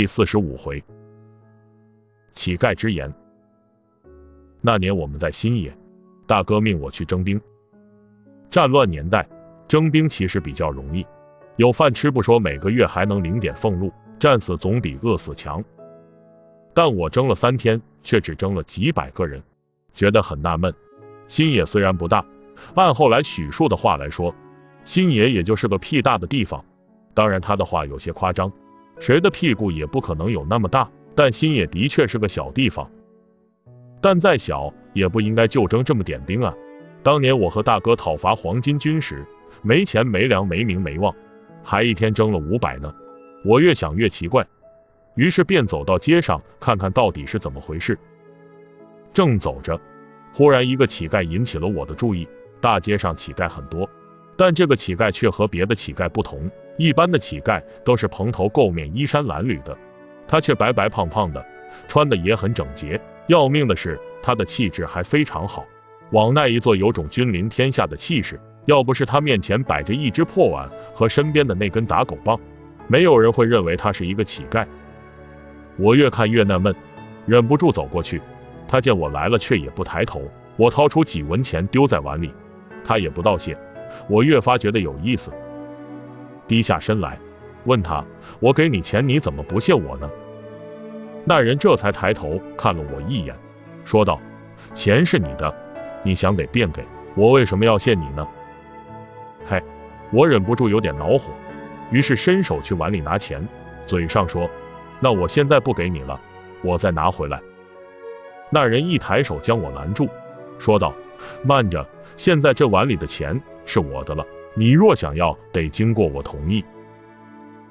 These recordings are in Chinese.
第四十五回，乞丐之言。那年我们在新野，大哥命我去征兵。战乱年代，征兵其实比较容易，有饭吃不说，每个月还能领点俸禄，战死总比饿死强。但我征了三天，却只征了几百个人，觉得很纳闷。新野虽然不大，按后来许树的话来说，新野也就是个屁大的地方。当然，他的话有些夸张。谁的屁股也不可能有那么大，但新野的确是个小地方。但再小也不应该就征这么点兵啊！当年我和大哥讨伐黄巾军时，没钱没粮没名没望，还一天征了五百呢。我越想越奇怪，于是便走到街上看看到底是怎么回事。正走着，忽然一个乞丐引起了我的注意。大街上乞丐很多。但这个乞丐却和别的乞丐不同，一般的乞丐都是蓬头垢面、衣衫褴褛的，他却白白胖胖的，穿的也很整洁。要命的是，他的气质还非常好，往那一坐，有种君临天下的气势。要不是他面前摆着一只破碗和身边的那根打狗棒，没有人会认为他是一个乞丐。我越看越纳闷，忍不住走过去。他见我来了，却也不抬头。我掏出几文钱丢在碗里，他也不道谢。我越发觉得有意思，低下身来问他：“我给你钱，你怎么不谢我呢？”那人这才抬头看了我一眼，说道：“钱是你的，你想给便给，我为什么要谢你呢？”嘿，我忍不住有点恼火，于是伸手去碗里拿钱，嘴上说：“那我现在不给你了，我再拿回来。”那人一抬手将我拦住，说道：“慢着，现在这碗里的钱。”是我的了，你若想要，得经过我同意。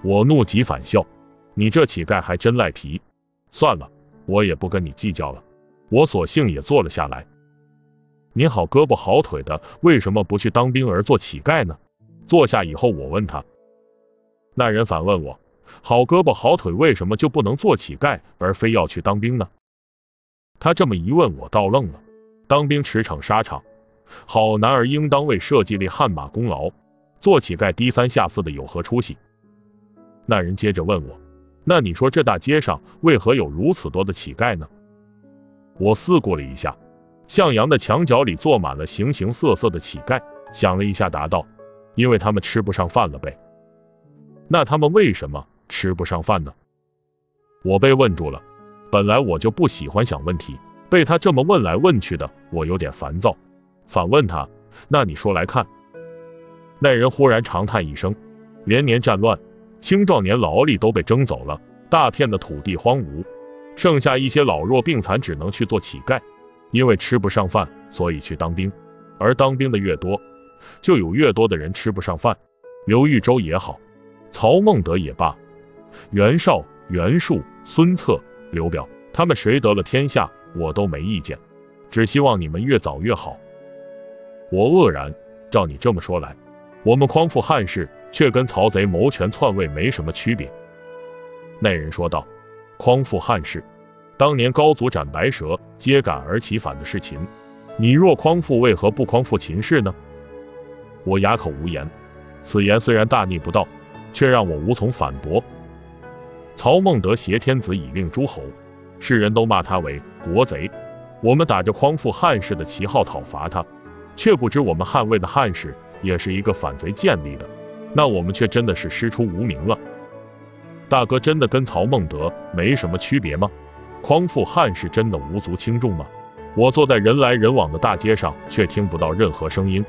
我怒极反笑，你这乞丐还真赖皮。算了，我也不跟你计较了。我索性也坐了下来。你好胳膊好腿的，为什么不去当兵而做乞丐呢？坐下以后，我问他，那人反问我，好胳膊好腿，为什么就不能做乞丐，而非要去当兵呢？他这么一问，我倒愣了。当兵驰骋沙场。好男儿应当为社稷立汗马功劳，做乞丐低三下四的有何出息？那人接着问我，那你说这大街上为何有如此多的乞丐呢？我思过了一下，向阳的墙角里坐满了形形色色的乞丐，想了一下，答道：因为他们吃不上饭了呗。那他们为什么吃不上饭呢？我被问住了，本来我就不喜欢想问题，被他这么问来问去的，我有点烦躁。反问他，那你说来看。那人忽然长叹一声，连年战乱，青壮年劳力都被征走了，大片的土地荒芜，剩下一些老弱病残，只能去做乞丐。因为吃不上饭，所以去当兵。而当兵的越多，就有越多的人吃不上饭。刘豫州也好，曹孟德也罢，袁绍、袁术、孙策、刘表，他们谁得了天下，我都没意见，只希望你们越早越好。我愕然，照你这么说来，我们匡复汉室却跟曹贼谋权篡位没什么区别。那人说道：“匡复汉室，当年高祖斩白蛇，揭竿而起反的是秦，你若匡复，为何不匡复秦氏呢？”我哑口无言。此言虽然大逆不道，却让我无从反驳。曹孟德挟天子以令诸侯，世人都骂他为国贼。我们打着匡复汉室的旗号讨伐他。却不知我们汉魏的汉室也是一个反贼建立的，那我们却真的是师出无名了。大哥真的跟曹孟德没什么区别吗？匡复汉室真的无足轻重吗？我坐在人来人往的大街上，却听不到任何声音。